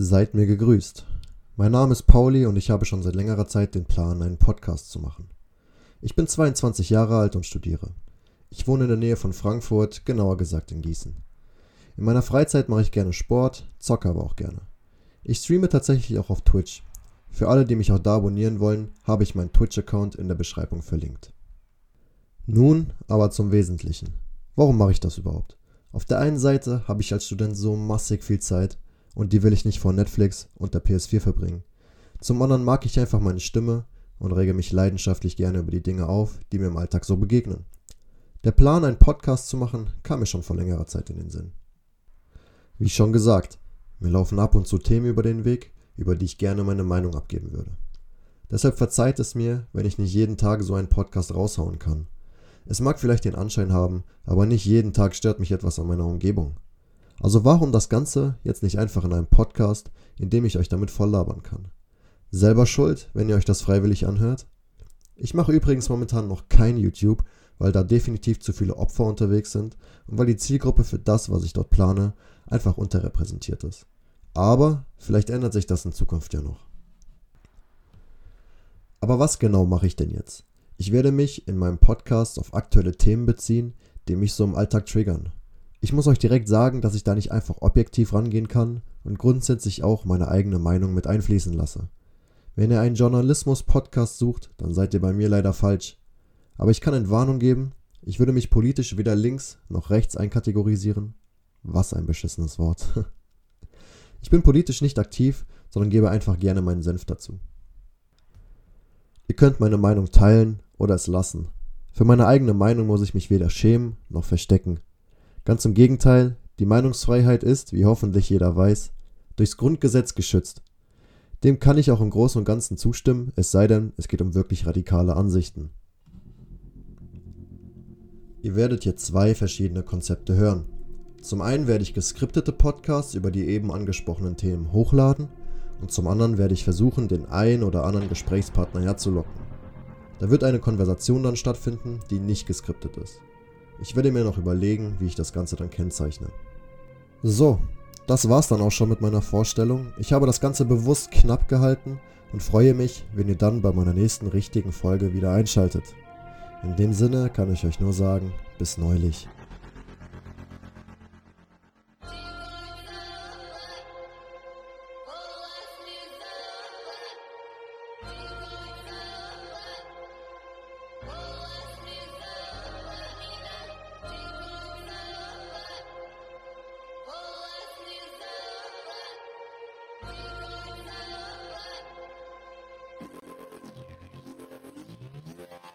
Seid mir gegrüßt. Mein Name ist Pauli und ich habe schon seit längerer Zeit den Plan, einen Podcast zu machen. Ich bin 22 Jahre alt und studiere. Ich wohne in der Nähe von Frankfurt, genauer gesagt in Gießen. In meiner Freizeit mache ich gerne Sport, zocke aber auch gerne. Ich streame tatsächlich auch auf Twitch. Für alle, die mich auch da abonnieren wollen, habe ich meinen Twitch-Account in der Beschreibung verlinkt. Nun aber zum Wesentlichen. Warum mache ich das überhaupt? Auf der einen Seite habe ich als Student so massig viel Zeit und die will ich nicht vor Netflix und der PS4 verbringen. Zum anderen mag ich einfach meine Stimme und rege mich leidenschaftlich gerne über die Dinge auf, die mir im Alltag so begegnen. Der Plan, einen Podcast zu machen, kam mir schon vor längerer Zeit in den Sinn. Wie schon gesagt, mir laufen ab und zu Themen über den Weg, über die ich gerne meine Meinung abgeben würde. Deshalb verzeiht es mir, wenn ich nicht jeden Tag so einen Podcast raushauen kann. Es mag vielleicht den Anschein haben, aber nicht jeden Tag stört mich etwas an meiner Umgebung. Also warum das Ganze jetzt nicht einfach in einem Podcast, in dem ich euch damit voll labern kann? Selber schuld, wenn ihr euch das freiwillig anhört? Ich mache übrigens momentan noch kein YouTube, weil da definitiv zu viele Opfer unterwegs sind und weil die Zielgruppe für das, was ich dort plane, einfach unterrepräsentiert ist. Aber vielleicht ändert sich das in Zukunft ja noch. Aber was genau mache ich denn jetzt? Ich werde mich in meinem Podcast auf aktuelle Themen beziehen, die mich so im Alltag triggern ich muss euch direkt sagen, dass ich da nicht einfach objektiv rangehen kann und grundsätzlich auch meine eigene Meinung mit einfließen lasse. Wenn ihr einen Journalismus-Podcast sucht, dann seid ihr bei mir leider falsch. Aber ich kann Entwarnung geben, ich würde mich politisch weder links noch rechts einkategorisieren. Was ein beschissenes Wort. Ich bin politisch nicht aktiv, sondern gebe einfach gerne meinen Senf dazu. Ihr könnt meine Meinung teilen oder es lassen. Für meine eigene Meinung muss ich mich weder schämen noch verstecken. Ganz im Gegenteil, die Meinungsfreiheit ist, wie hoffentlich jeder weiß, durchs Grundgesetz geschützt. Dem kann ich auch im Großen und Ganzen zustimmen, es sei denn, es geht um wirklich radikale Ansichten. Ihr werdet hier zwei verschiedene Konzepte hören. Zum einen werde ich geskriptete Podcasts über die eben angesprochenen Themen hochladen und zum anderen werde ich versuchen, den ein oder anderen Gesprächspartner herzulocken. Da wird eine Konversation dann stattfinden, die nicht geskriptet ist. Ich werde mir noch überlegen, wie ich das Ganze dann kennzeichne. So, das war's dann auch schon mit meiner Vorstellung. Ich habe das Ganze bewusst knapp gehalten und freue mich, wenn ihr dann bei meiner nächsten richtigen Folge wieder einschaltet. In dem Sinne kann ich euch nur sagen, bis neulich.